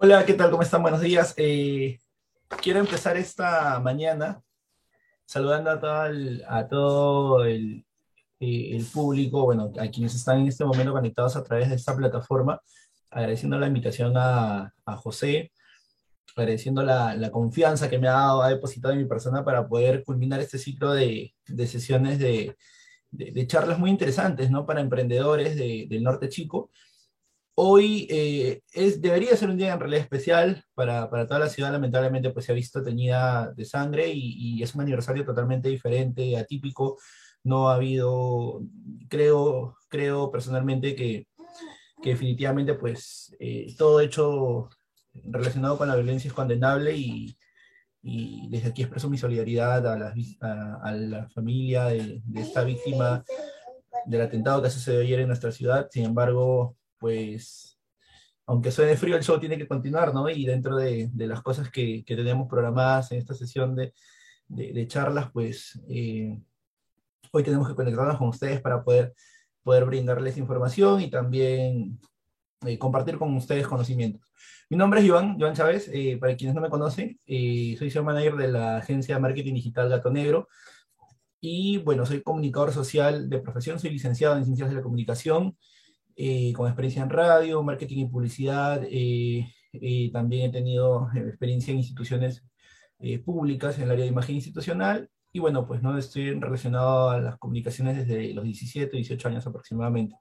Hola, ¿qué tal? ¿Cómo están? Buenos días. Eh, quiero empezar esta mañana saludando a todo eh, el, público, bueno, a quienes están en este momento conectados a través de esta plataforma, agradeciendo la invitación a, José, agradeciendo la, confianza que me ha dado, ha depositado en mi persona para poder culminar este ciclo de, de sesiones de, charlas muy interesantes, ¿no? Para emprendedores del norte chico Hoy eh, es, debería ser un día en realidad especial para, para, toda la ciudad, lamentablemente pues se ha visto teñida de sangre y, y, es un aniversario totalmente diferente, atípico, no ha habido, creo, creo personalmente que, que definitivamente pues eh, todo hecho relacionado con la violencia es condenable y, y desde aquí expreso mi solidaridad a la, a, a la familia de, de esta víctima del atentado que sucedió ayer en nuestra ciudad, sin embargo pues, aunque suene frío, el show tiene que continuar, ¿no? Y dentro de, las cosas que, que, tenemos programadas en esta sesión de, de, de charlas, pues, eh, hoy tenemos que conectarnos con ustedes para poder, poder brindarles información y también eh, compartir con ustedes conocimientos. Mi nombre es Iván, Iván Chávez, eh, para quienes no me conocen, eh, soy CEO Manager de la agencia de marketing digital Gato Negro, y bueno, soy comunicador social de profesión, soy licenciado en Ciencias de la Comunicación, eh, con experiencia en radio, marketing y publicidad. Eh, eh, también he tenido experiencia en instituciones públicas en el área de imagen institucional. Y bueno, pues no estoy relacionado a las comunicaciones desde los 17, 18 años aproximadamente.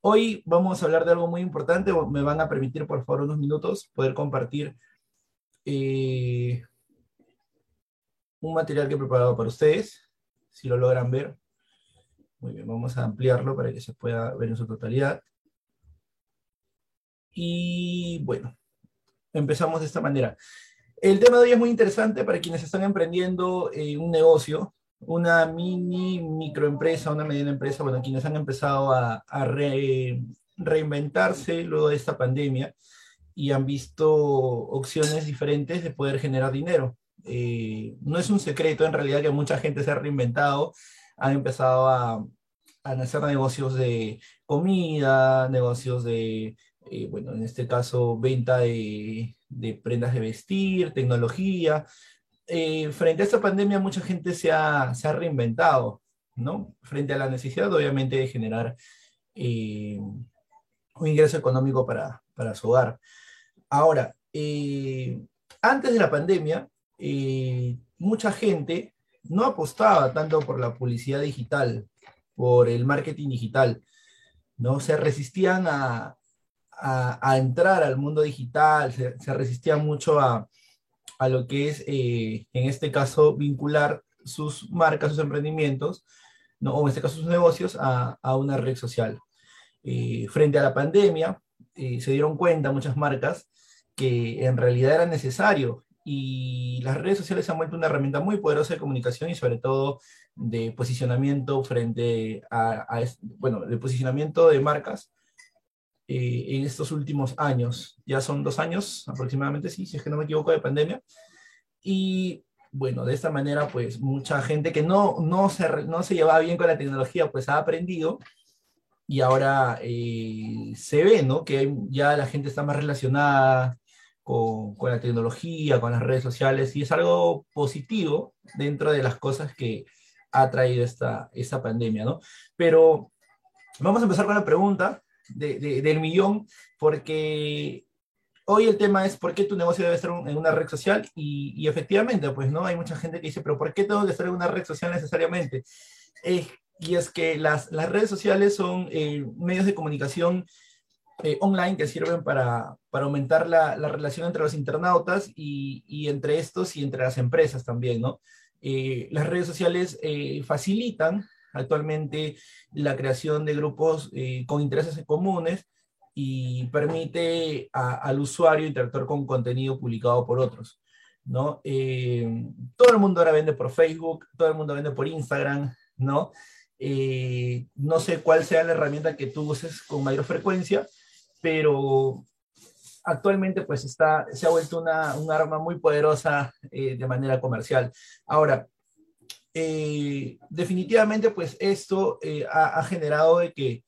Hoy vamos a hablar de algo muy importante. Me van a permitir, por favor, unos minutos poder compartir un material que he preparado para ustedes, si lo logran ver. Muy bien, vamos a ampliarlo para que se pueda ver en su totalidad. Y bueno, empezamos de esta manera. El tema de hoy es muy interesante para quienes están emprendiendo eh, un negocio, una mini microempresa, una mediana empresa, bueno, quienes han empezado a, a re, reinventarse luego de esta pandemia y han visto opciones diferentes de poder generar dinero. Eh, no es un secreto en realidad que mucha gente se ha reinventado han empezado a, a hacer negocios de comida, negocios de, eh, bueno, en este caso, venta de, de prendas de vestir, tecnología. Eh, frente a esta pandemia, mucha gente se ha, se ha, reinventado, ¿no? Frente a la necesidad, obviamente, de generar eh, un ingreso económico para, para su hogar. Ahora, antes de la pandemia, mucha gente no apostaba tanto por la publicidad digital, por el marketing digital, ¿no? Se resistían a, a, entrar al mundo digital, se, se resistían mucho a, a, lo que es, eh, en este caso, vincular sus marcas, sus emprendimientos, o en este caso sus negocios, a, a una red social. Eh, frente a la pandemia, eh, se dieron cuenta muchas marcas que en realidad era necesario y las redes sociales se han vuelto una herramienta muy poderosa de comunicación y sobre todo de posicionamiento frente a, a bueno, de posicionamiento de marcas eh, en estos últimos años. Ya son dos años aproximadamente, sí, si es que no me equivoco, de pandemia. Y bueno, de esta manera, pues mucha gente que no, no, se, no se llevaba bien con la tecnología, pues ha aprendido y ahora eh, se ve, ¿no? Que ya la gente está más relacionada con, la tecnología, con las redes sociales, y es algo positivo dentro de las cosas que ha traído esta, pandemia, ¿no? Pero vamos a empezar con la pregunta de, de, del millón, porque hoy el tema es por qué tu negocio debe estar en una red social, y, efectivamente, pues, ¿no? Hay mucha gente que dice, pero ¿por qué tengo que estar en una red social necesariamente? Eh, y es que las, las redes sociales son eh, medios de comunicación eh, online que sirven para, para aumentar la, la, relación entre los internautas y, y, entre estos y entre las empresas también, ¿no? Eh, las redes sociales eh, facilitan actualmente la creación de grupos eh, con intereses comunes y permite a, al usuario interactuar con contenido publicado por otros, ¿no? todo el mundo ahora vende por Facebook, todo el mundo vende por Instagram, ¿no? no sé cuál sea la herramienta que tú uses con mayor frecuencia, pero actualmente pues está, se ha vuelto una, un arma muy poderosa eh, de manera comercial. Ahora, eh, definitivamente pues esto eh, ha, ha, generado de que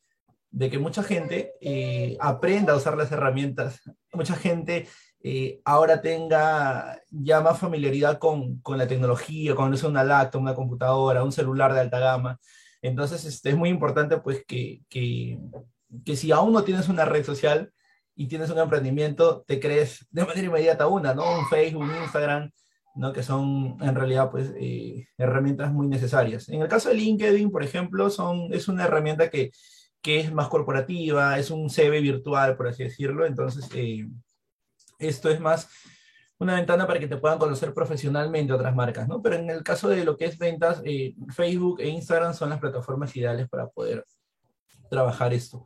de que mucha gente eh, aprenda a usar las herramientas, mucha gente eh, ahora tenga ya más familiaridad con, con la tecnología, con usa una laptop, una computadora, un celular de alta gama. Entonces, este, es muy importante pues que, que, que si aún no tienes una red social y tienes un emprendimiento, te crees de manera inmediata una, ¿no? Un Facebook, un Instagram, ¿no? Que son en realidad pues eh, herramientas muy necesarias. En el caso de LinkedIn, por ejemplo, son, es una herramienta que, que es más corporativa, es un CV virtual, por así decirlo. Entonces, eh, esto es más una ventana para que te puedan conocer profesionalmente otras marcas, ¿no? Pero en el caso de lo que es ventas, eh, Facebook e Instagram son las plataformas ideales para poder trabajar esto.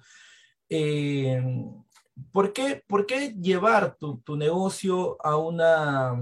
Eh, ¿por, qué, ¿por, qué, llevar tu, tu, negocio a una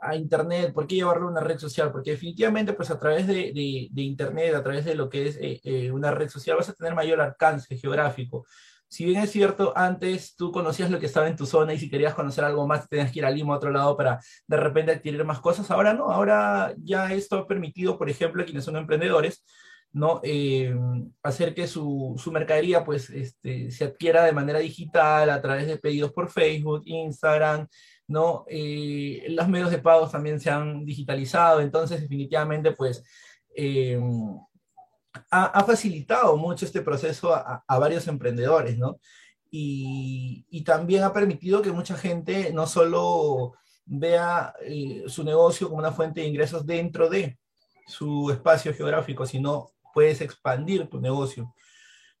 a internet? ¿Por qué llevarlo a una red social? Porque definitivamente, pues a través de, de, de internet, a través de lo que es eh, una red social, vas a tener mayor alcance geográfico si bien es cierto, antes tú conocías lo que estaba en tu zona y si querías conocer algo más tenías que ir a Lima a otro lado para de repente adquirir más cosas, ahora no, ahora ya esto ha permitido, por ejemplo, a quienes son emprendedores, ¿no? Eh, hacer que su, su mercadería pues este, se adquiera de manera digital a través de pedidos por Facebook, Instagram, ¿no? Eh, los medios de pago también se han digitalizado, entonces definitivamente pues... Eh, ha, facilitado mucho este proceso a, varios emprendedores, ¿no? Y, también ha permitido que mucha gente no solo vea eh, su negocio como una fuente de ingresos dentro de su espacio geográfico, sino puedes expandir tu negocio.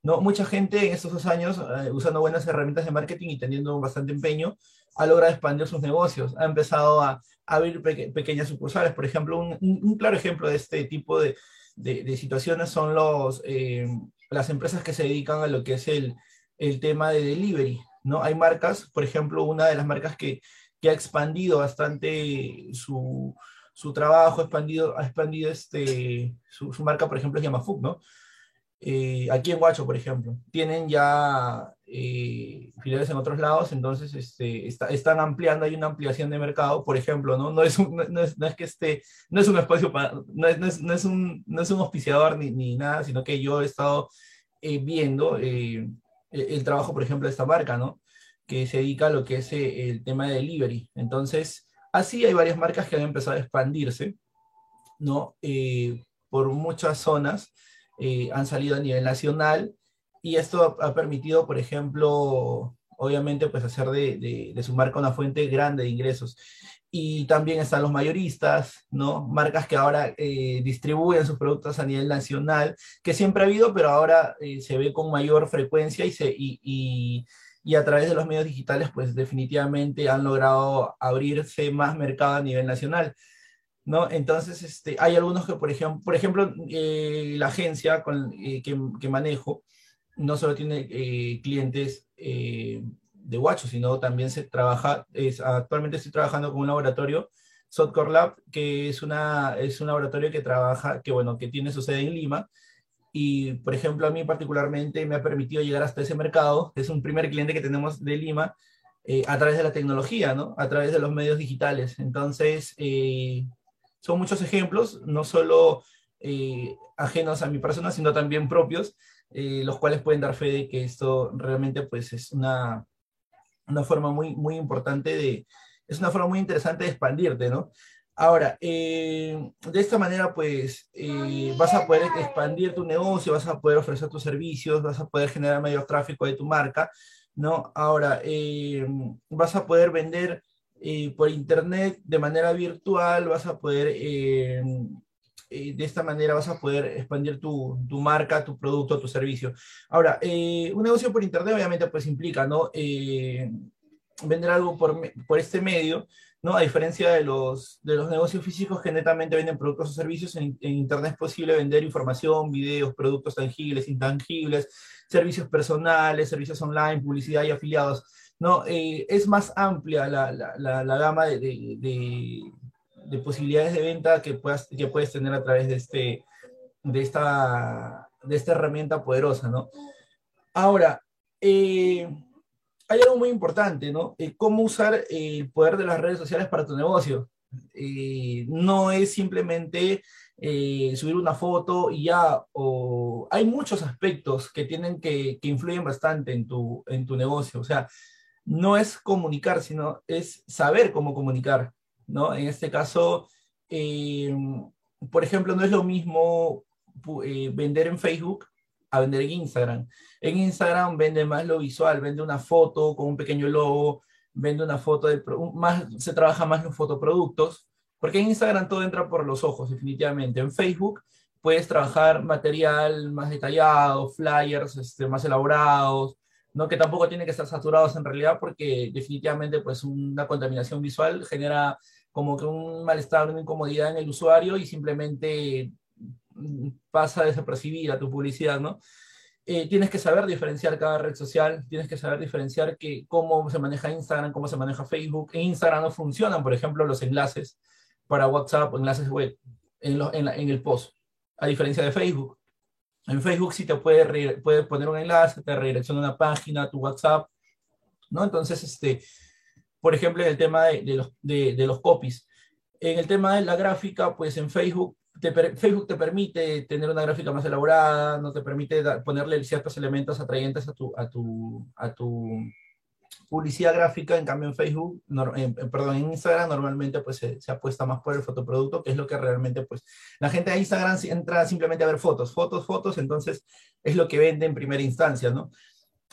¿no? Mucha gente en estos dos años, eh, usando buenas herramientas de marketing y teniendo bastante empeño, ha logrado expandir sus negocios, ha empezado a, abrir pequeñas sucursales. Por ejemplo, un, claro ejemplo de este tipo de, de, situaciones son los, eh, las empresas que se dedican a lo que es el, el, tema de delivery, ¿no? Hay marcas, por ejemplo, una de las marcas que, que ha expandido bastante su, su trabajo, ha expandido, este, su, marca, por ejemplo, es Yamafood, ¿no? Eh, aquí en Guacho, por ejemplo, tienen ya eh, filiales en otros lados, entonces este, están ampliando, hay una ampliación de mercado, por ejemplo, no, no, es, es, no es, que esté, no es un espacio para, no es, no es, no es, un, no es un auspiciador ni, ni nada, sino que yo he estado eh, viendo eh, el trabajo, por ejemplo, de esta marca, ¿no? Que se dedica a lo que es el tema de delivery. Entonces, así hay varias marcas que han empezado a expandirse, ¿no? por muchas zonas eh, han salido a nivel nacional y esto ha, permitido, por ejemplo, obviamente, pues hacer de, de, su marca una fuente grande de ingresos. Y también están los mayoristas, ¿no? Marcas que ahora eh, distribuyen sus productos a nivel nacional, que siempre ha habido, pero ahora eh, se ve con mayor frecuencia y, se, y, y, y a través de los medios digitales, pues definitivamente han logrado abrirse más mercado a nivel nacional. ¿no? Entonces, este, hay algunos que, por ejemplo, por ejemplo eh, la agencia eh, que, que, manejo no solo tiene eh, clientes de Guacho, sino también se trabaja, es, actualmente estoy trabajando con un laboratorio, Sotcore Lab, que es, una, es un laboratorio que trabaja, que bueno, que tiene su sede en Lima, y por ejemplo a mí particularmente me ha permitido llegar hasta ese mercado, es un primer cliente que tenemos de Lima, a través de la tecnología, ¿no? A través de los medios digitales. Entonces, son muchos ejemplos, no solo eh, ajenos a mi persona, sino también propios, eh, los cuales pueden dar fe de que esto realmente pues, es una, una forma muy, muy importante de, es una forma muy interesante de expandirte, ¿no? Ahora, eh, de esta manera, pues, vas a poder expandir tu negocio, vas a poder ofrecer tus servicios, vas a poder generar mayor tráfico de tu marca, ¿no? Ahora, vas a poder vender por internet de manera virtual vas a poder, eh, eh, de esta manera vas a poder expandir tu, tu, marca, tu producto, tu servicio. Ahora, eh, un negocio por internet obviamente pues implica, ¿no? vender algo por, por este medio, ¿no? A diferencia de los, de los negocios físicos que netamente venden productos o servicios, en, Internet es posible vender información, videos, productos tangibles, intangibles, servicios personales, servicios online, publicidad y afiliados. ¿no? Eh, es más amplia la, la, la, gama de, de, de, posibilidades de venta que, puedas, que puedes tener a través de, este, de, esta, de esta herramienta poderosa, ¿no? Ahora, eh, hay algo muy importante, ¿no? Eh, cómo usar el poder de las redes sociales para tu negocio. no es simplemente eh, subir una foto y ya, o hay muchos aspectos que tienen que, que influyen bastante en tu, en tu negocio. O sea, no es comunicar, sino es saber cómo comunicar, ¿no? En este caso, eh, por ejemplo, no es lo mismo eh, vender en Facebook a vender en Instagram. En Instagram vende más lo visual, vende una foto con un pequeño logo, vende una foto de, más, se trabaja más los fotoproductos, porque en Instagram todo entra por los ojos, definitivamente. En Facebook puedes trabajar material más detallado, flyers este, más elaborados, ¿no? que tampoco tienen que estar saturados en realidad porque definitivamente pues una contaminación visual genera como que un malestar, una incomodidad en el usuario y simplemente pasa desapercibida tu publicidad, ¿no? Eh, tienes que saber diferenciar cada red social, tienes que saber diferenciar que, cómo se maneja Instagram, cómo se maneja Facebook. En Instagram no funcionan, por ejemplo, los enlaces para WhatsApp o enlaces web en, en, el post, a diferencia de Facebook. En Facebook sí te puede, poner un enlace, te redirecciona una página, tu WhatsApp, ¿no? Entonces, este, por ejemplo, en el tema de, los, de, los copies. En el tema de la gráfica, pues en Facebook Facebook te permite tener una gráfica más elaborada, no te permite ponerle ciertos elementos atrayentes a tu, a tu, a tu publicidad gráfica, en cambio en Facebook, perdón, en Instagram normalmente pues se, apuesta más por el fotoproducto, que es lo que realmente pues la gente de Instagram entra simplemente a ver fotos, fotos, fotos, entonces es lo que vende en primera instancia, ¿no?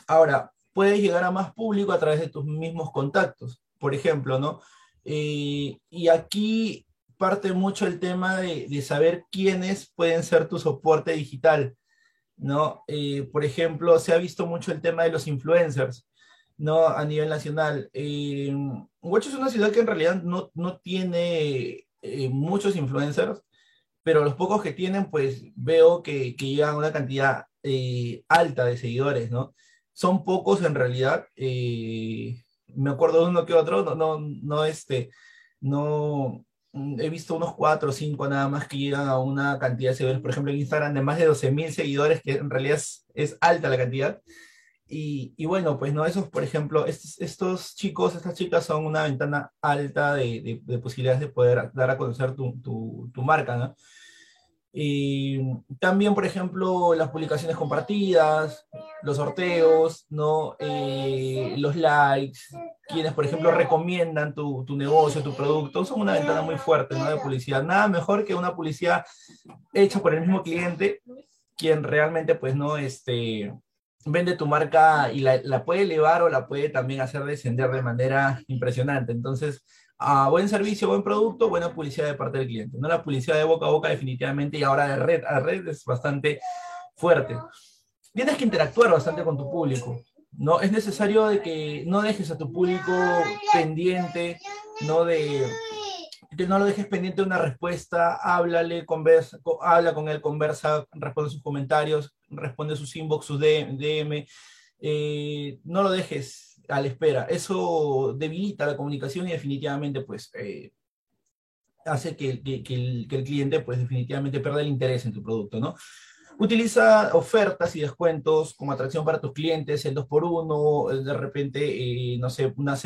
Ahora, puedes llegar a más público a través de tus mismos contactos, por ejemplo, ¿no? Eh, y aquí parte mucho el tema de, de, saber quiénes pueden ser tu soporte digital, ¿no? Eh, por ejemplo, se ha visto mucho el tema de los influencers. ¿no? A nivel nacional. Eh, Huacho es una ciudad que en realidad no, no tiene eh, muchos influencers, pero los pocos que tienen, pues veo que, que llegan a una cantidad eh, alta de seguidores, ¿no? Son pocos en realidad. Eh, me acuerdo de uno que otro, no, no, no, este, no, he visto unos cuatro o cinco nada más que llegan a una cantidad de seguidores, por ejemplo en Instagram de más de 12 mil seguidores, que en realidad es, alta la cantidad. Y, bueno, pues no, esos, por ejemplo, estos, chicos, estas chicas son una ventana alta de, posibilidades de poder dar a conocer tu, marca, ¿no? Y también, por ejemplo, las publicaciones compartidas, los sorteos, ¿no? Eh, los likes, quienes, por ejemplo, recomiendan tu, tu, negocio, tu producto, son una ventana muy fuerte, ¿no? De publicidad. Nada mejor que una publicidad hecha por el mismo cliente, quien realmente, pues, no, este, vende tu marca y la, puede elevar o la puede también hacer descender de manera impresionante. Entonces, a buen servicio, buen producto, buena publicidad de parte del cliente. No la publicidad de boca a boca definitivamente y ahora de red a red es bastante fuerte. Tienes que interactuar bastante con tu público. No es necesario de que no dejes a tu público pendiente, no de que no lo dejes pendiente de una respuesta, háblale, conversa, habla con él, conversa, responde sus comentarios, responde sus inbox, sus DM, eh, no lo dejes a la espera. Eso debilita la comunicación y definitivamente pues eh, hace que, el, que, el, cliente pues definitivamente pierda el interés en tu producto, ¿no? Utiliza ofertas y descuentos como atracción para tus clientes, el 2x1, de repente, eh, no sé, una,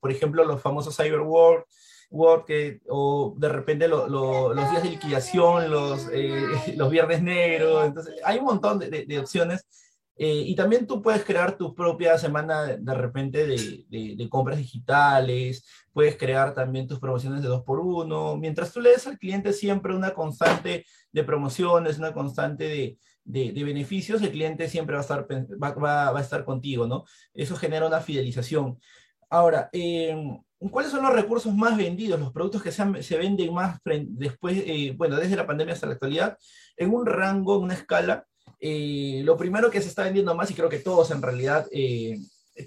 por ejemplo, los famosos Cyber World, Word que, o de repente los días de liquidación, los, eh, los viernes negros, entonces hay un montón de, de, opciones. Eh, y también tú puedes crear tu propia semana de, repente de, compras digitales, puedes crear también tus promociones de 2x1, mientras tú le des al cliente siempre una constante de promociones, una constante de, beneficios, el cliente siempre va a, estar, va, a estar contigo, ¿no? Eso genera una fidelización. Ahora, eh, ¿Cuáles son los recursos más vendidos, los productos que se, se venden más después, eh, bueno, desde la pandemia hasta la actualidad? En un rango, en una escala, eh, lo primero que se está vendiendo más, y creo que todos en realidad, eh,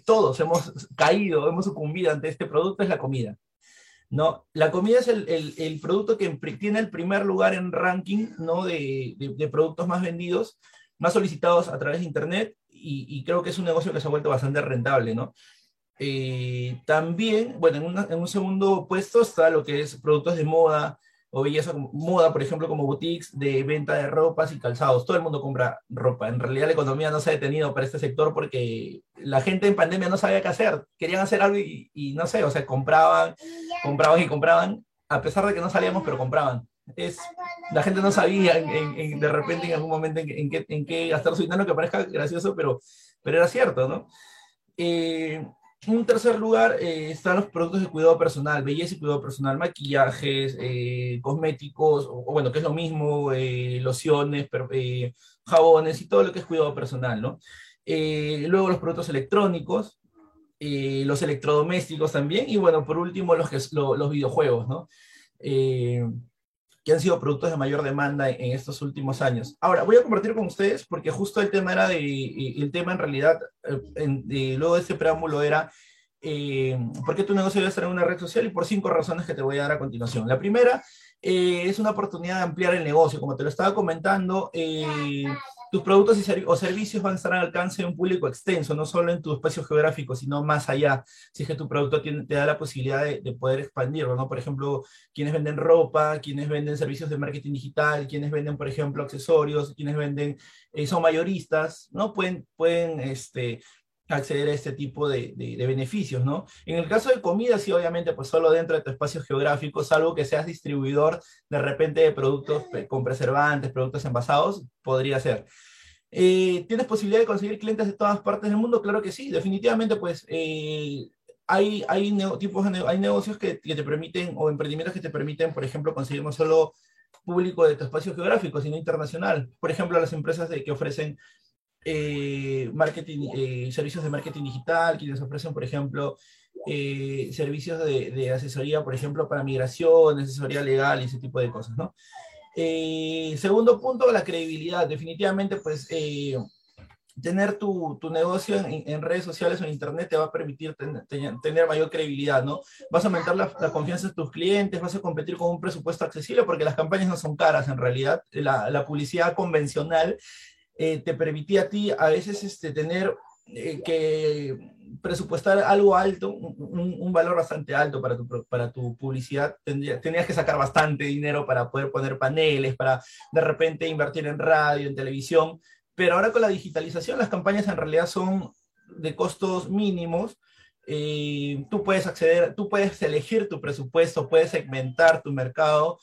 todos hemos caído, hemos sucumbido ante este producto, es la comida. ¿no? La comida es el, el, el producto que tiene el primer lugar en ranking ¿no? de, de, de, productos más vendidos, más solicitados a través de Internet, y, y creo que es un negocio que se ha vuelto bastante rentable, ¿no? Eh, también, bueno, en, un segundo puesto está lo que es productos de moda o belleza, moda, por ejemplo, como boutiques de venta de ropas y calzados. Todo el mundo compra ropa. En realidad la economía no se ha detenido para este sector porque la gente en pandemia no sabía qué hacer. Querían hacer algo y, y no sé, o sea, compraban, compraban y compraban, a pesar de que no salíamos, pero compraban. es, la gente no sabía de repente en algún momento en, qué, en qué gastar su dinero, que parezca gracioso, pero, pero era cierto, ¿no? Eh, en un tercer lugar eh, están los productos de cuidado personal, belleza y cuidado personal, maquillajes, eh, cosméticos, o, bueno, que es lo mismo, lociones, jabones y todo lo que es cuidado personal, ¿no? luego los productos electrónicos, los electrodomésticos también, y bueno, por último los, los videojuegos, ¿no? Que han sido productos de mayor demanda en estos últimos años. Ahora, voy a compartir con ustedes, porque justo el tema era de, el tema en realidad, eh, luego de este preámbulo era, eh, ¿por qué tu negocio debe estar en una red social? Y por cinco razones que te voy a dar a continuación. La primera eh, es una oportunidad de ampliar el negocio, como te lo estaba comentando. Eh, tus productos y o servicios van a estar al alcance de un público extenso, no solo en tu espacio geográfico, sino más allá. Si es que tu producto tiene, te da la posibilidad de, poder expandirlo, ¿no? Por ejemplo, quienes venden ropa, quienes venden servicios de marketing digital, quienes venden, por ejemplo, accesorios, quienes venden, eh, son mayoristas, ¿no? Pueden, pueden este, acceder a este tipo de, de, beneficios, ¿no? En el caso de comida, sí, obviamente, pues solo dentro de tu espacio geográfico, salvo que seas distribuidor de repente de productos con preservantes, productos envasados, podría ser. Eh, ¿Tienes posibilidad de conseguir clientes de todas partes del mundo? Claro que sí, definitivamente, pues eh, hay, hay, tipos hay negocios que, que, te permiten, o emprendimientos que te permiten, por ejemplo, conseguir no solo público de tu espacio geográfico, sino internacional. Por ejemplo, las empresas de, que ofrecen eh, marketing, eh, servicios de marketing digital, quienes ofrecen, por ejemplo, eh, servicios de, de, asesoría, por ejemplo, para migración, asesoría legal y ese tipo de cosas, ¿no? segundo punto, la credibilidad. Definitivamente, pues, tener tu, tu negocio en, redes sociales o en internet te va a permitir tener mayor credibilidad, ¿no? Vas a aumentar la, la, confianza de tus clientes, vas a competir con un presupuesto accesible porque las campañas no son caras en realidad. La, la publicidad convencional eh, te permitía a ti a veces este, tener eh, que presupuestar algo alto, un, valor bastante alto para tu, para tu publicidad. tenías que sacar bastante dinero para poder poner paneles, para de repente invertir en radio, en televisión. Pero ahora con la digitalización las campañas en realidad son de costos mínimos. Eh, tú puedes acceder, tú puedes elegir tu presupuesto, puedes segmentar tu mercado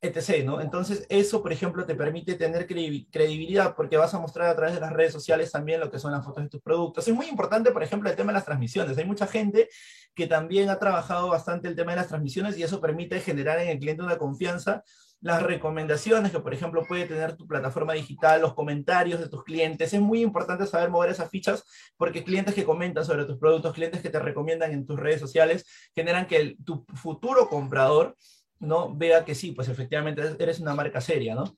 etc. ¿no? Entonces, eso, por ejemplo, te permite tener credibilidad porque vas a mostrar a través de las redes sociales también lo que son las fotos de tus productos. Es muy importante, por ejemplo, el tema de las transmisiones. Hay mucha gente que también ha trabajado bastante el tema de las transmisiones y eso permite generar en el cliente una confianza. Las recomendaciones que, por ejemplo, puede tener tu plataforma digital, los comentarios de tus clientes. Es muy importante saber mover esas fichas porque clientes que comentan sobre tus productos, clientes que te recomiendan en tus redes sociales, generan que tu futuro comprador ¿no? vea que sí, pues efectivamente eres una marca seria, ¿no?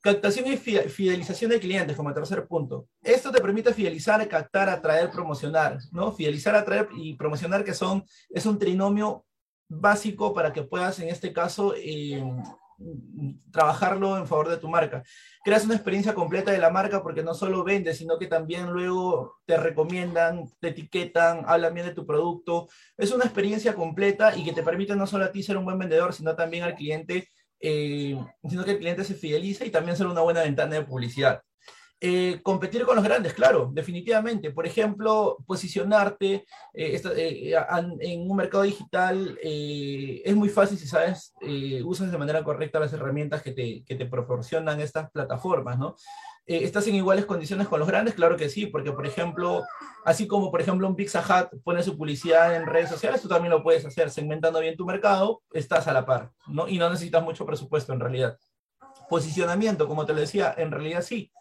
Captación y fidelización de clientes como tercer punto. Esto te permite fidelizar, captar, atraer, promocionar, ¿no? Fidelizar, atraer y promocionar que son, es un trinomio básico para que puedas en este caso eh, trabajarlo en favor de tu marca. Creas una experiencia completa de la marca porque no solo vendes, sino que también luego te recomiendan, te etiquetan, hablan bien de tu producto. Es una experiencia completa y que te permite no solo a ti ser un buen vendedor, sino también al cliente, eh, sino que el cliente se fideliza y también ser una buena ventana de publicidad. Eh, competir con los grandes, claro, definitivamente. Por ejemplo, posicionarte eh, eh, en un mercado digital es muy fácil si sabes, usas de manera correcta las herramientas que te, que te proporcionan estas plataformas, ¿no? ¿Estás en iguales condiciones con los grandes? Claro que sí, porque por ejemplo, así como por ejemplo un Pizza Hut pone su publicidad en redes sociales, tú también lo puedes hacer segmentando bien tu mercado, estás a la par, ¿no? Y no necesitas mucho presupuesto en realidad. Posicionamiento, como te lo decía, en realidad sí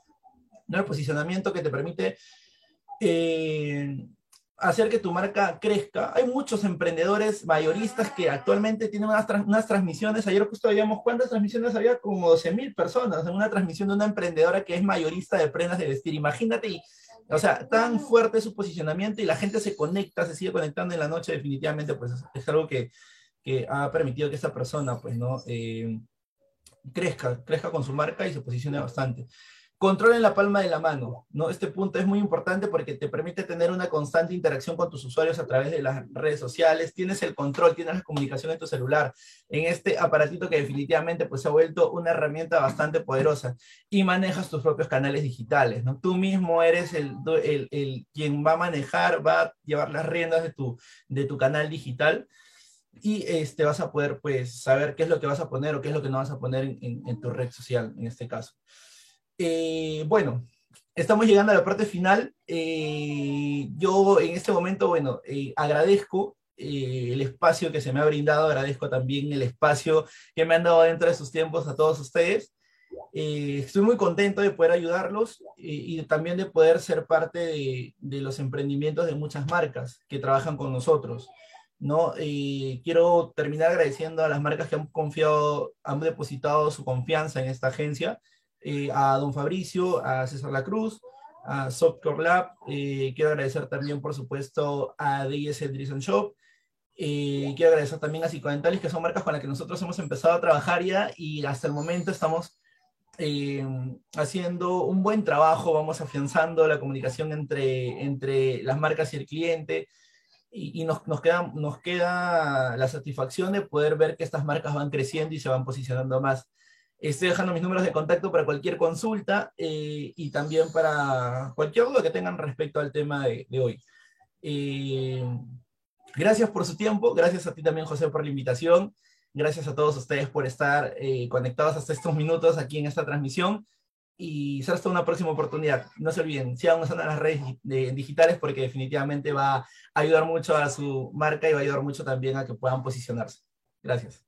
¿no? El posicionamiento que te permite eh, hacer que tu marca crezca. Hay muchos emprendedores mayoristas que actualmente tienen unas, unas transmisiones. Ayer justo veíamos cuántas transmisiones había, como 12 mil personas en una transmisión de una emprendedora que es mayorista de prendas de vestir. Imagínate, o sea, tan fuerte su posicionamiento y la gente se conecta, se sigue conectando en la noche, definitivamente, pues es, algo que, que, ha permitido que esta persona, pues, ¿no? Eh, crezca, crezca con su marca y se posicione bastante. Control en la palma de la mano, ¿no? Este punto es muy importante porque te permite tener una constante interacción con tus usuarios a través de las redes sociales, tienes el control, tienes la comunicación en tu celular, en este aparatito que definitivamente pues se ha vuelto una herramienta bastante poderosa y manejas tus propios canales digitales, ¿no? Tú mismo eres el, el, el quien va a manejar, va a llevar las riendas de tu, de tu canal digital y este, vas a poder pues saber qué es lo que vas a poner o qué es lo que no vas a poner en, tu red social, en este caso. Eh, bueno, estamos llegando a la parte final. Eh, yo en este momento, bueno, eh, agradezco el espacio que se me ha brindado, agradezco también el espacio que me han dado dentro de sus tiempos a todos ustedes. estoy muy contento de poder ayudarlos y también de poder ser parte de, de los emprendimientos de muchas marcas que trabajan con nosotros. ¿no? Quiero terminar agradeciendo a las marcas que han confiado, han depositado su confianza en esta agencia, eh, a don Fabricio, a César La Cruz, a Softcore Lab, eh, quiero agradecer también, por supuesto, a DSL Drizzle Shop, eh, quiero agradecer también a Psicodentales, que son marcas con las que nosotros hemos empezado a trabajar ya y hasta el momento estamos haciendo un buen trabajo, vamos afianzando la comunicación entre, entre las marcas y el cliente, y, nos, nos, queda, nos queda la satisfacción de poder ver que estas marcas van creciendo y se van posicionando más. Estoy dejando mis números de contacto para cualquier consulta eh, y también para cualquier duda que tengan respecto al tema de, de hoy. Eh, gracias por su tiempo, gracias a ti también José por la invitación, gracias a todos ustedes por estar eh, conectados hasta estos minutos aquí en esta transmisión y será hasta una próxima oportunidad. No se olviden, sigan usando las redes digitales porque definitivamente va a ayudar mucho a su marca y va a ayudar mucho también a que puedan posicionarse. Gracias.